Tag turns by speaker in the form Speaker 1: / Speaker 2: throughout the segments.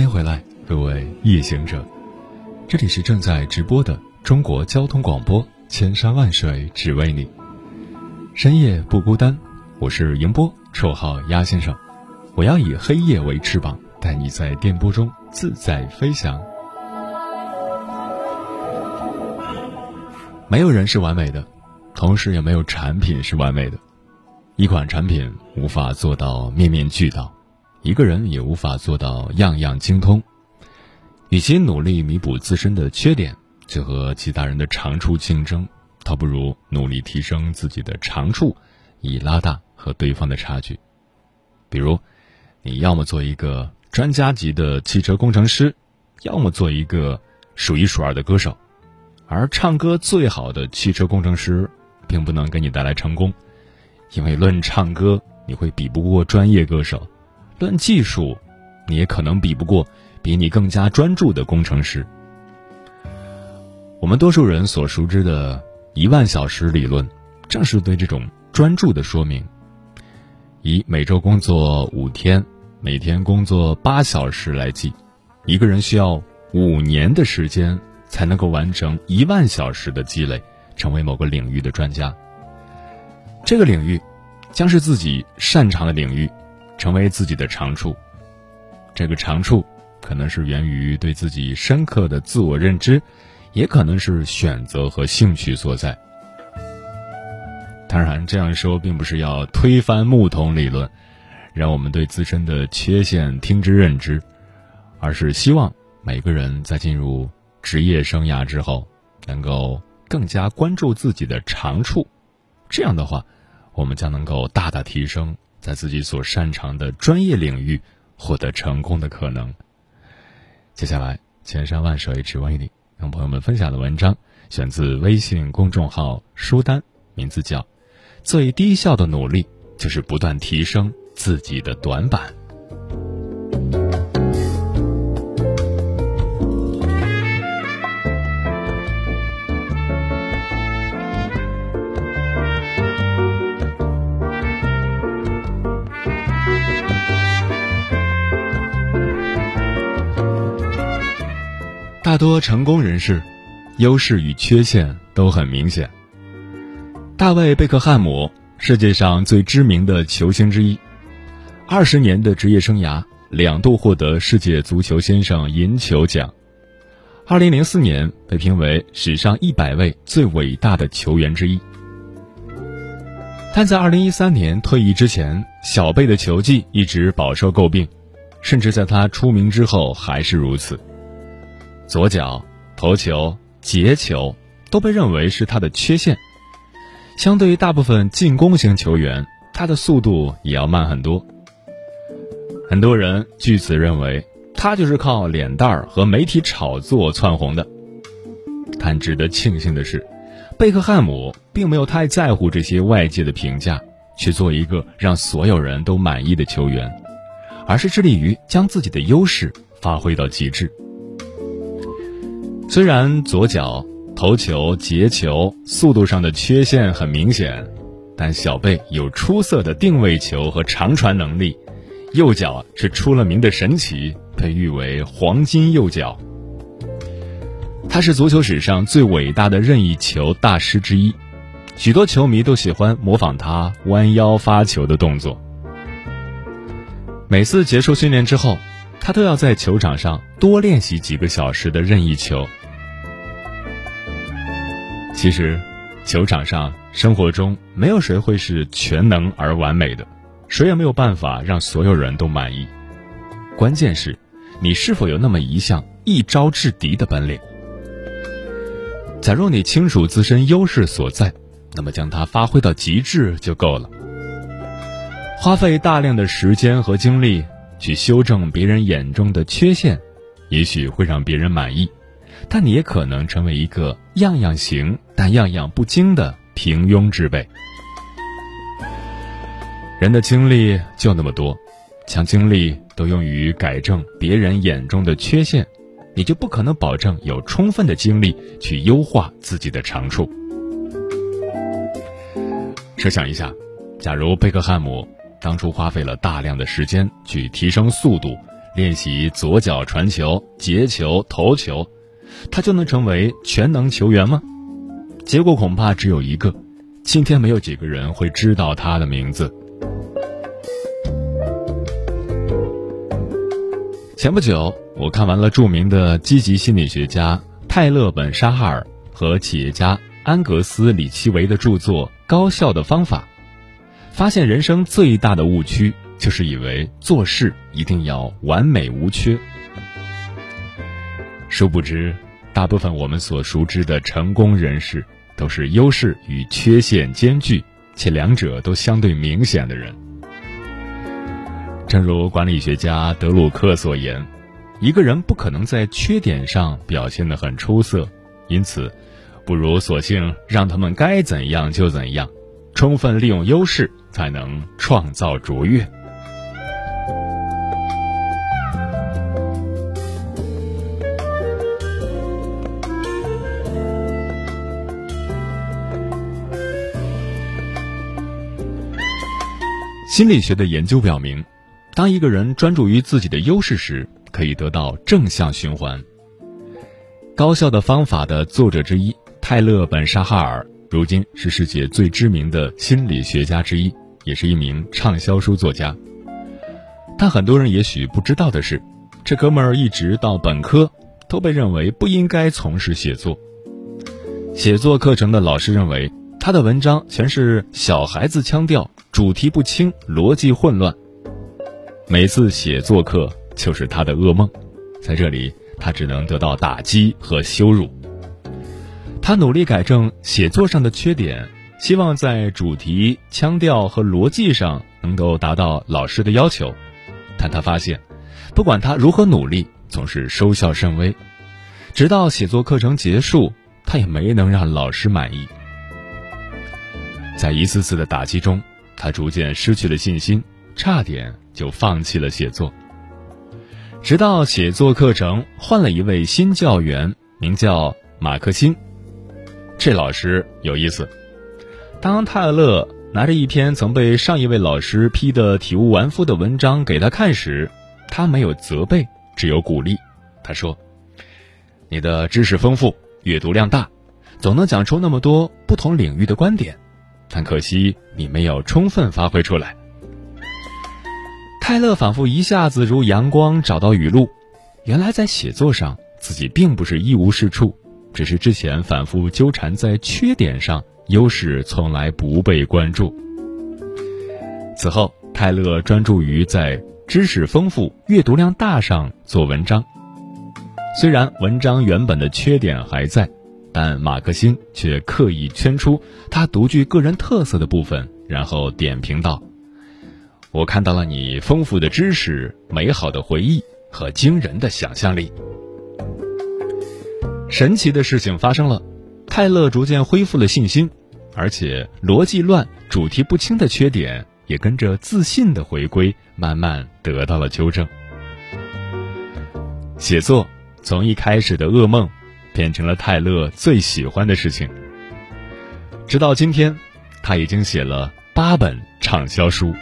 Speaker 1: 欢迎回来，各位夜行者，这里是正在直播的中国交通广播，千山万水只为你，深夜不孤单。我是迎波，绰号鸭先生，我要以黑夜为翅膀，带你在电波中自在飞翔。没有人是完美的，同时也没有产品是完美的。一款产品无法做到面面俱到。一个人也无法做到样样精通，与其努力弥补自身的缺点，去和其他人的长处竞争，倒不如努力提升自己的长处，以拉大和对方的差距。比如，你要么做一个专家级的汽车工程师，要么做一个数一数二的歌手，而唱歌最好的汽车工程师，并不能给你带来成功，因为论唱歌，你会比不过专业歌手。论技术，你也可能比不过比你更加专注的工程师。我们多数人所熟知的一万小时理论，正是对这种专注的说明。以每周工作五天，每天工作八小时来计，一个人需要五年的时间才能够完成一万小时的积累，成为某个领域的专家。这个领域将是自己擅长的领域。成为自己的长处，这个长处可能是源于对自己深刻的自我认知，也可能是选择和兴趣所在。当然，这样说并不是要推翻木桶理论，让我们对自身的缺陷听之任之，而是希望每个人在进入职业生涯之后，能够更加关注自己的长处。这样的话，我们将能够大大提升。在自己所擅长的专业领域获得成功的可能。接下来，千山万水只为你，跟朋友们分享的文章选自微信公众号“书单”，名字叫《最低效的努力就是不断提升自己的短板》。大多成功人士，优势与缺陷都很明显。大卫·贝克汉姆，世界上最知名的球星之一，二十年的职业生涯，两度获得世界足球先生银球奖。二零零四年被评为史上一百位最伟大的球员之一。但在二零一三年退役之前，小贝的球技一直饱受诟病，甚至在他出名之后还是如此。左脚头球、截球都被认为是他的缺陷。相对于大部分进攻型球员，他的速度也要慢很多。很多人据此认为，他就是靠脸蛋儿和媒体炒作窜红的。但值得庆幸的是，贝克汉姆并没有太在乎这些外界的评价，去做一个让所有人都满意的球员，而是致力于将自己的优势发挥到极致。虽然左脚头球、截球速度上的缺陷很明显，但小贝有出色的定位球和长传能力，右脚是出了名的神奇，被誉为“黄金右脚”。他是足球史上最伟大的任意球大师之一，许多球迷都喜欢模仿他弯腰发球的动作。每次结束训练之后，他都要在球场上多练习几个小时的任意球。其实，球场上、生活中没有谁会是全能而完美的，谁也没有办法让所有人都满意。关键是，你是否有那么一项一招制敌的本领。假如你清楚自身优势所在，那么将它发挥到极致就够了。花费大量的时间和精力去修正别人眼中的缺陷，也许会让别人满意，但你也可能成为一个样样行但样样不精的平庸之辈。人的精力就那么多，将精力都用于改正别人眼中的缺陷，你就不可能保证有充分的精力去优化自己的长处。设想一下，假如贝克汉姆。当初花费了大量的时间去提升速度，练习左脚传球、截球、投球，他就能成为全能球员吗？结果恐怕只有一个：今天没有几个人会知道他的名字。前不久，我看完了著名的积极心理学家泰勒·本·沙哈尔和企业家安格斯·里奇维的著作《高效的方法》。发现人生最大的误区，就是以为做事一定要完美无缺。殊不知，大部分我们所熟知的成功人士，都是优势与缺陷兼具，且两者都相对明显的人。正如管理学家德鲁克所言，一个人不可能在缺点上表现得很出色，因此，不如索性让他们该怎样就怎样。充分利用优势，才能创造卓越。心理学的研究表明，当一个人专注于自己的优势时，可以得到正向循环。高效的方法的作者之一泰勒·本·沙哈尔。如今是世界最知名的心理学家之一，也是一名畅销书作家。但很多人也许不知道的是，这哥们儿一直到本科都被认为不应该从事写作。写作课程的老师认为他的文章全是小孩子腔调，主题不清，逻辑混乱。每次写作课就是他的噩梦，在这里他只能得到打击和羞辱。他努力改正写作上的缺点，希望在主题、腔调和逻辑上能够达到老师的要求，但他发现，不管他如何努力，总是收效甚微。直到写作课程结束，他也没能让老师满意。在一次次的打击中，他逐渐失去了信心，差点就放弃了写作。直到写作课程换了一位新教员，名叫马克辛。这老师有意思。当泰勒拿着一篇曾被上一位老师批得体无完肤的文章给他看时，他没有责备，只有鼓励。他说：“你的知识丰富，阅读量大，总能讲出那么多不同领域的观点，但可惜你没有充分发挥出来。”泰勒仿佛一下子如阳光找到雨露，原来在写作上自己并不是一无是处。只是之前反复纠缠在缺点上，优势从来不被关注。此后，泰勒专注于在知识丰富、阅读量大上做文章。虽然文章原本的缺点还在，但马克辛却刻意圈出他独具个人特色的部分，然后点评道：“我看到了你丰富的知识、美好的回忆和惊人的想象力。”神奇的事情发生了，泰勒逐渐恢复了信心，而且逻辑乱、主题不清的缺点也跟着自信的回归，慢慢得到了纠正。写作从一开始的噩梦，变成了泰勒最喜欢的事情。直到今天，他已经写了八本畅销书。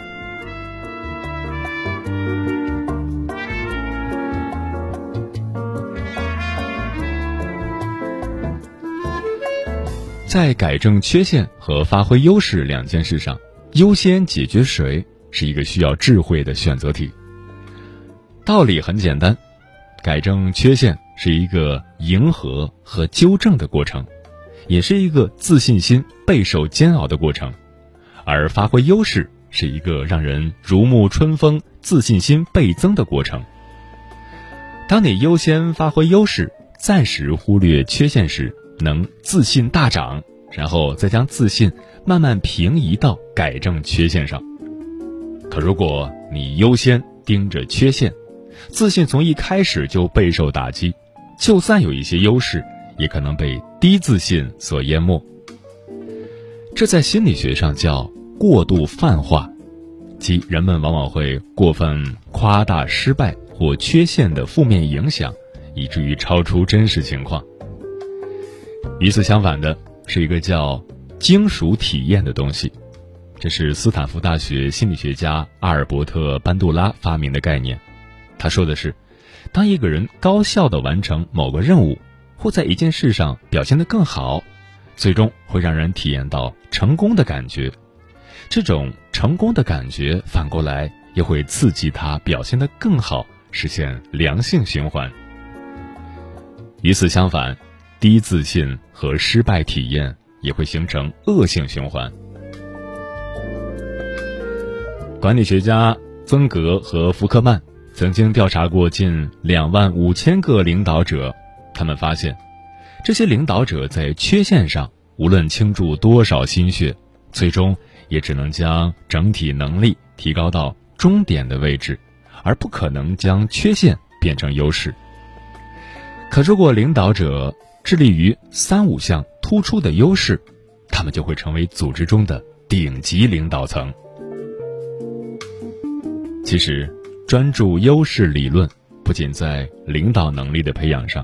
Speaker 1: 在改正缺陷和发挥优势两件事上，优先解决谁是一个需要智慧的选择题。道理很简单，改正缺陷是一个迎合和纠正的过程，也是一个自信心备受煎熬的过程，而发挥优势是一个让人如沐春风、自信心倍增的过程。当你优先发挥优势，暂时忽略缺陷时，能自信大涨，然后再将自信慢慢平移到改正缺陷上。可如果你优先盯着缺陷，自信从一开始就备受打击，就算有一些优势，也可能被低自信所淹没。这在心理学上叫过度泛化，即人们往往会过分夸大失败。或缺陷的负面影响，以至于超出真实情况。与此相反的是一个叫“精属体验”的东西，这是斯坦福大学心理学家阿尔伯特·班杜拉发明的概念。他说的是，当一个人高效的完成某个任务，或在一件事上表现得更好，最终会让人体验到成功的感觉。这种成功的感觉反过来也会刺激他表现得更好。实现良性循环。与此相反，低自信和失败体验也会形成恶性循环。管理学家曾格和福克曼曾经调查过近两万五千个领导者，他们发现，这些领导者在缺陷上无论倾注多少心血，最终也只能将整体能力提高到终点的位置。而不可能将缺陷变成优势。可如果领导者致力于三五项突出的优势，他们就会成为组织中的顶级领导层。其实，专注优势理论不仅在领导能力的培养上，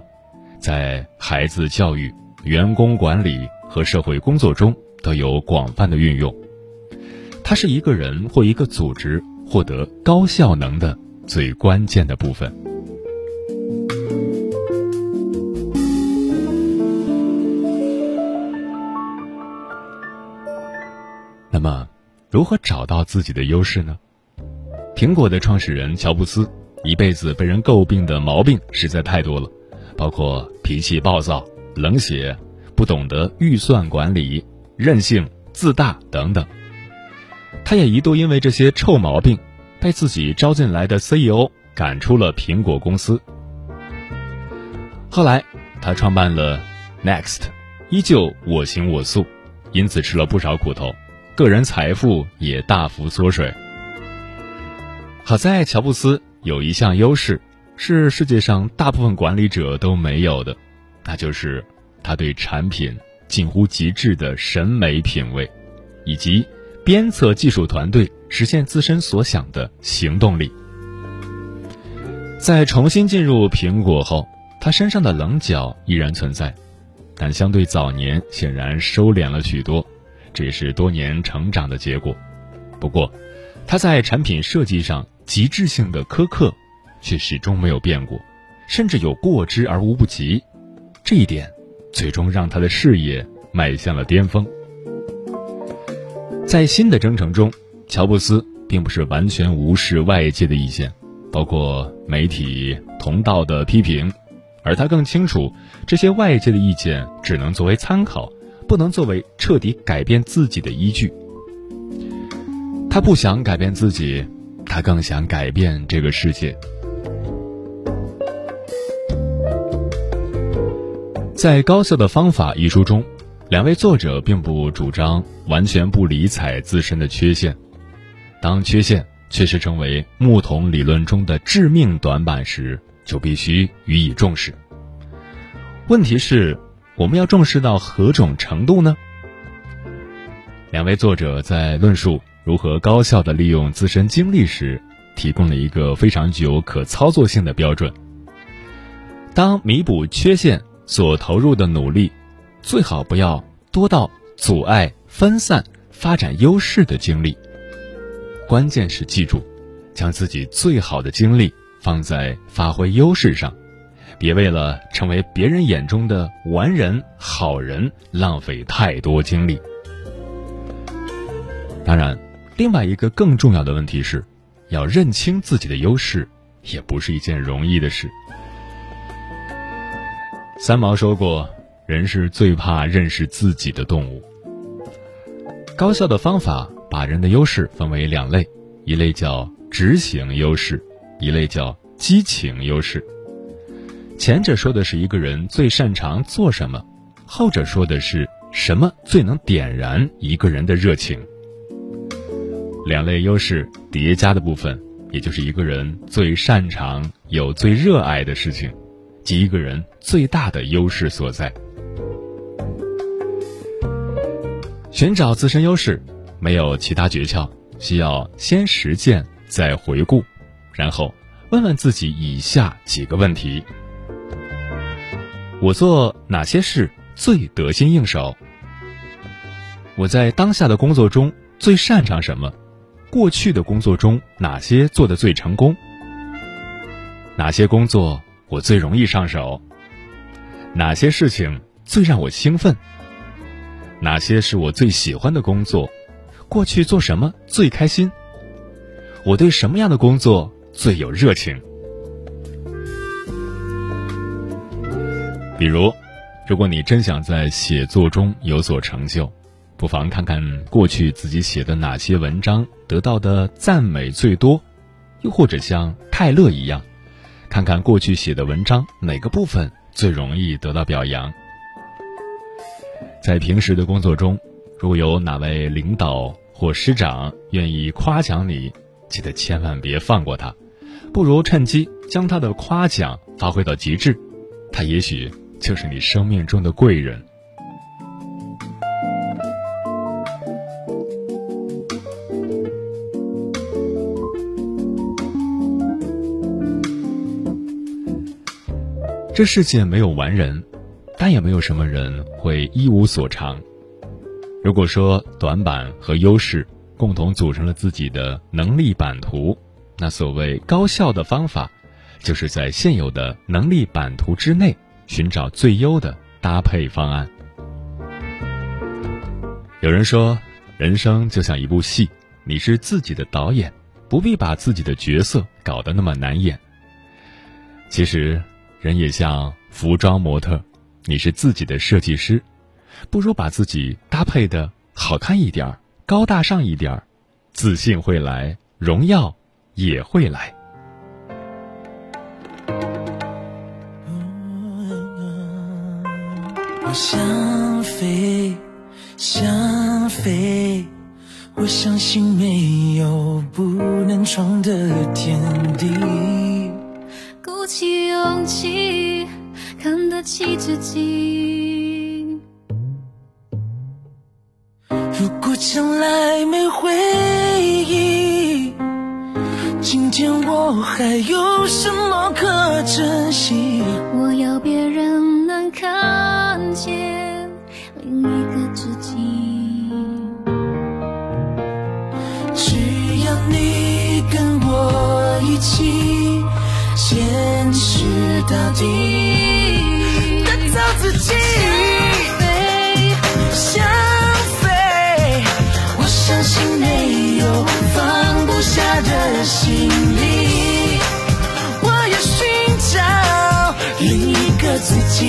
Speaker 1: 在孩子教育、员工管理和社会工作中都有广泛的运用。它是一个人或一个组织获得高效能的。最关键的部分。那么，如何找到自己的优势呢？苹果的创始人乔布斯一辈子被人诟病的毛病实在太多了，包括脾气暴躁、冷血、不懂得预算管理、任性、自大等等。他也一度因为这些臭毛病。被自己招进来的 CEO 赶出了苹果公司。后来，他创办了 Next，依旧我行我素，因此吃了不少苦头，个人财富也大幅缩水。好在乔布斯有一项优势，是世界上大部分管理者都没有的，那就是他对产品近乎极致的审美品味，以及鞭策技术团队。实现自身所想的行动力。在重新进入苹果后，他身上的棱角依然存在，但相对早年显然收敛了许多，这也是多年成长的结果。不过，他在产品设计上极致性的苛刻，却始终没有变过，甚至有过之而无不及。这一点，最终让他的事业迈向了巅峰。在新的征程中。乔布斯并不是完全无视外界的意见，包括媒体同道的批评，而他更清楚，这些外界的意见只能作为参考，不能作为彻底改变自己的依据。他不想改变自己，他更想改变这个世界。在《高效的方法》一书中，两位作者并不主张完全不理睬自身的缺陷。当缺陷确实成为木桶理论中的致命短板时，就必须予以重视。问题是，我们要重视到何种程度呢？两位作者在论述如何高效的利用自身经历时，提供了一个非常具有可操作性的标准：当弥补缺陷所投入的努力，最好不要多到阻碍分散发展优势的精力。关键是记住，将自己最好的精力放在发挥优势上，别为了成为别人眼中的完人、好人浪费太多精力。当然，另外一个更重要的问题是，要认清自己的优势，也不是一件容易的事。三毛说过：“人是最怕认识自己的动物。”高效的方法把人的优势分为两类，一类叫执行优势，一类叫激情优势。前者说的是一个人最擅长做什么，后者说的是什么最能点燃一个人的热情。两类优势叠加的部分，也就是一个人最擅长、有最热爱的事情，即一个人最大的优势所在。寻找自身优势，没有其他诀窍，需要先实践，再回顾，然后问问自己以下几个问题：我做哪些事最得心应手？我在当下的工作中最擅长什么？过去的工作中哪些做的最成功？哪些工作我最容易上手？哪些事情最让我兴奋？哪些是我最喜欢的工作？过去做什么最开心？我对什么样的工作最有热情？比如，如果你真想在写作中有所成就，不妨看看过去自己写的哪些文章得到的赞美最多，又或者像泰勒一样，看看过去写的文章哪个部分最容易得到表扬。在平时的工作中，如果有哪位领导或师长愿意夸奖你，记得千万别放过他，不如趁机将他的夸奖发挥到极致，他也许就是你生命中的贵人。这世界没有完人。但也没有什么人会一无所长。如果说短板和优势共同组成了自己的能力版图，那所谓高效的方法，就是在现有的能力版图之内寻找最优的搭配方案。有人说，人生就像一部戏，你是自己的导演，不必把自己的角色搞得那么难演。其实，人也像服装模特。你是自己的设计师，不如把自己搭配的好看一点高大上一点自信会来，荣耀也会来。
Speaker 2: 我想飞，想飞，我相信没有不能闯的天地，
Speaker 3: 鼓起勇气。看得起自己。
Speaker 2: 如果将来没回忆，今天我还有什么可珍惜？
Speaker 3: 我要别人能看见另一个自己。
Speaker 2: 只要你跟我一起到底。找自己，
Speaker 3: 想飞，
Speaker 2: 想飞，我相信没有放不下的行李，我要寻找另一个自己，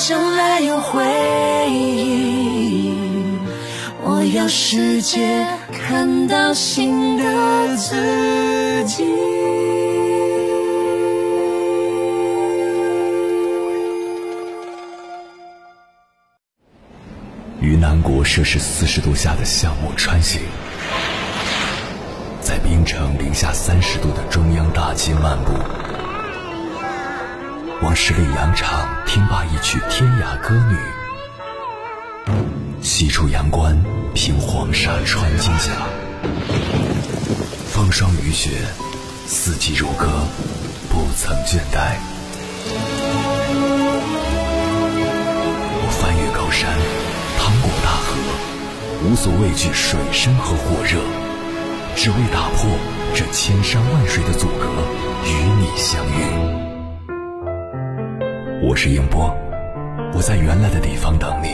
Speaker 2: 将来有回应。我要世界看到新的自己。
Speaker 4: 于南国摄氏四十度下的项目穿行，在冰城零下三十度的中央大街漫步，往十里洋场听罢一曲天涯歌女，西出阳关凭黄沙穿金甲，风霜雨雪，四季如歌，不曾倦怠。我翻越高山。趟过大河，无所畏惧水深和火热，只为打破这千山万水的阻隔，与你相遇。我是英波，我在原来的地方等你，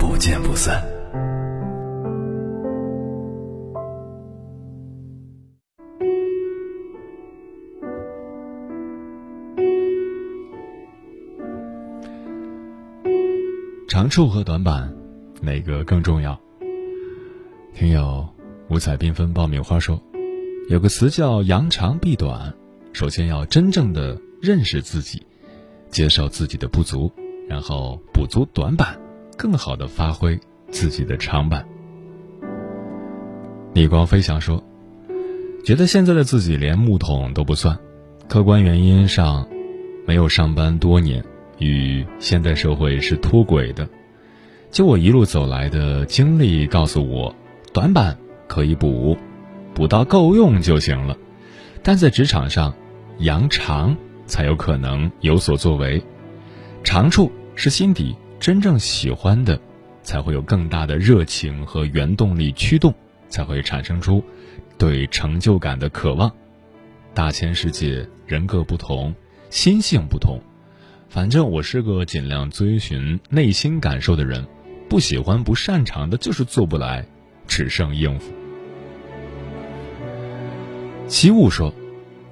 Speaker 4: 不见不散。
Speaker 1: 长处和短板，哪个更重要？听友五彩缤纷爆米花说，有个词叫扬长避短。首先要真正的认识自己，接受自己的不足，然后补足短板，更好的发挥自己的长板。李光飞翔说，觉得现在的自己连木桶都不算，客观原因上，没有上班多年。与现代社会是脱轨的，就我一路走来的经历告诉我，短板可以补，补到够用就行了。但在职场上，扬长才有可能有所作为。长处是心底真正喜欢的，才会有更大的热情和原动力驱动，才会产生出对成就感的渴望。大千世界，人各不同，心性不同。反正我是个尽量遵循内心感受的人，不喜欢、不擅长的，就是做不来，只剩应付。七物说：“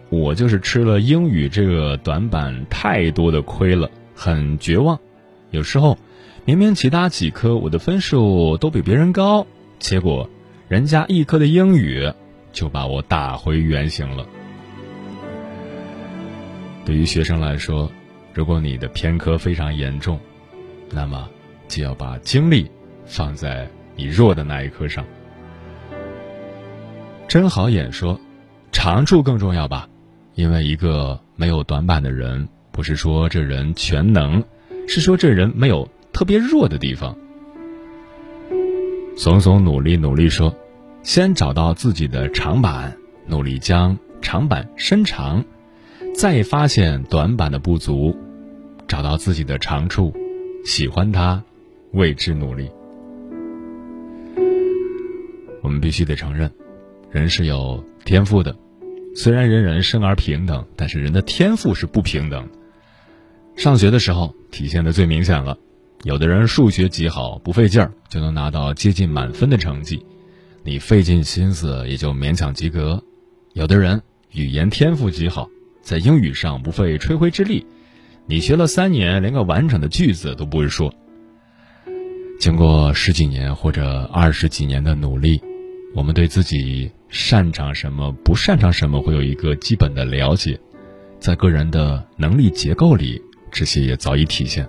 Speaker 1: 我就是吃了英语这个短板太多的亏了，很绝望。有时候，明明其他几科我的分数都比别人高，结果人家一科的英语就把我打回原形了。对于学生来说。”如果你的偏科非常严重，那么就要把精力放在你弱的那一科上。真好演说，长处更重要吧？因为一个没有短板的人，不是说这人全能，是说这人没有特别弱的地方。怂怂努力努力说，先找到自己的长板，努力将长板伸长，再发现短板的不足。找到自己的长处，喜欢它，为之努力。我们必须得承认，人是有天赋的。虽然人人生而平等，但是人的天赋是不平等。上学的时候体现的最明显了，有的人数学极好，不费劲儿就能拿到接近满分的成绩，你费尽心思也就勉强及格；有的人语言天赋极好，在英语上不费吹灰之力。你学了三年，连个完整的句子都不会说。经过十几年或者二十几年的努力，我们对自己擅长什么、不擅长什么会有一个基本的了解，在个人的能力结构里，这些也早已体现。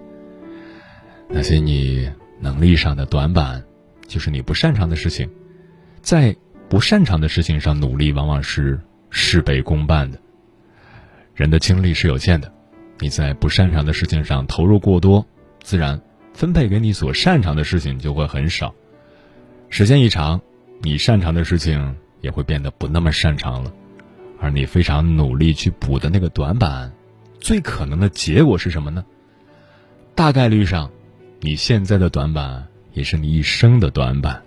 Speaker 1: 那些你能力上的短板，就是你不擅长的事情，在不擅长的事情上努力，往往是事倍功半的。人的精力是有限的。你在不擅长的事情上投入过多，自然分配给你所擅长的事情就会很少。时间一长，你擅长的事情也会变得不那么擅长了，而你非常努力去补的那个短板，最可能的结果是什么呢？大概率上，你现在的短板也是你一生的短板。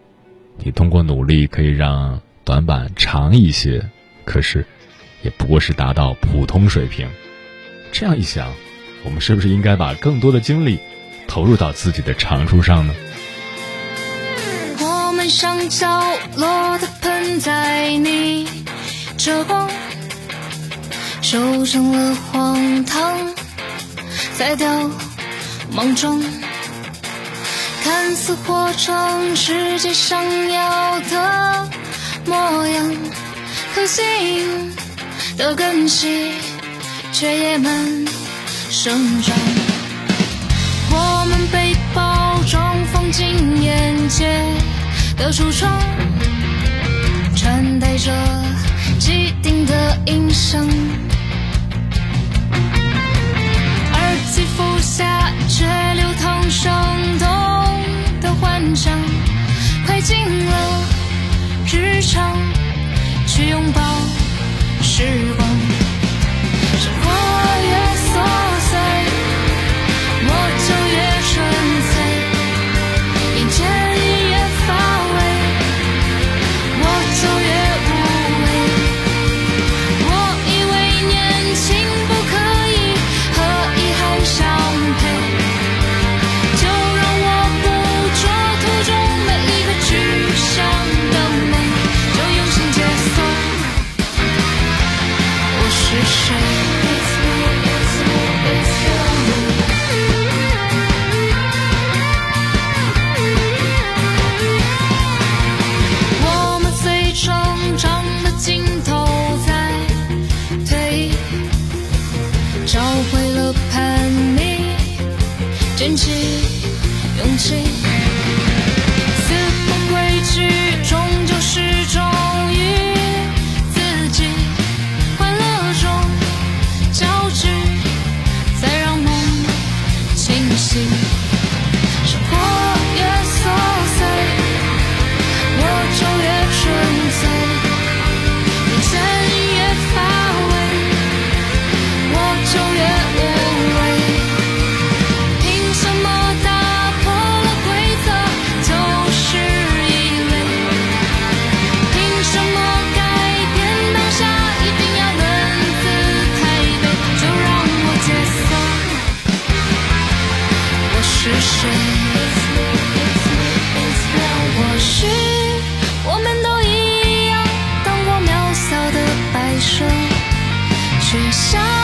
Speaker 1: 你通过努力可以让短板长一些，可是，也不过是达到普通水平。这样一想，我们是不是应该把更多的精力投入到自己的长处上呢？
Speaker 3: 我们上角落的盆栽，你遮光，收成了荒唐，再掉梦中，看似活成世界想要的模样，可惜的根系却野蛮生长。我们被包装放进眼界的橱窗，传带着既定的音声。耳机服下却流淌生动的幻想，快进了日常，去拥抱时光。坚持，是谁？让我许，我们都一样，当过渺小的白设，却像。